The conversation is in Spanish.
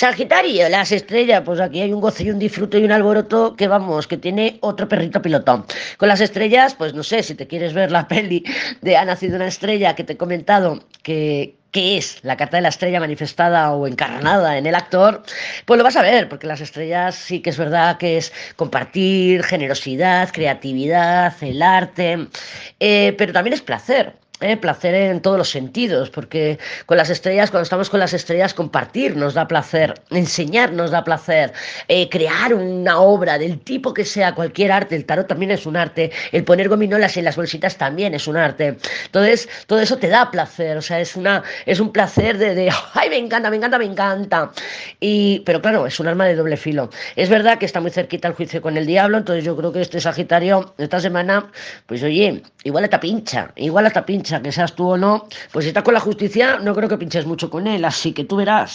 Sagitario, las estrellas, pues aquí hay un goce y un disfrute y un alboroto que vamos, que tiene otro perrito pilotón. Con las estrellas, pues no sé, si te quieres ver la peli de Ha nacido una estrella que te he comentado que, que es la carta de la estrella manifestada o encarnada en el actor, pues lo vas a ver, porque las estrellas sí que es verdad que es compartir, generosidad, creatividad, el arte, eh, pero también es placer. ¿Eh? placer en todos los sentidos, porque con las estrellas, cuando estamos con las estrellas, compartir nos da placer, enseñar nos da placer, eh, crear una obra del tipo que sea, cualquier arte, el tarot también es un arte, el poner gominolas en las bolsitas también es un arte. Entonces, todo eso te da placer, o sea, es, una, es un placer de, de, ay, me encanta, me encanta, me encanta. Y, pero claro, es un arma de doble filo. Es verdad que está muy cerquita el juicio con el diablo, entonces yo creo que este Sagitario, esta semana, pues oye, igual hasta pincha, igual hasta pincha que seas tú o no, pues si estás con la justicia, no creo que pinches mucho con él, así que tú verás.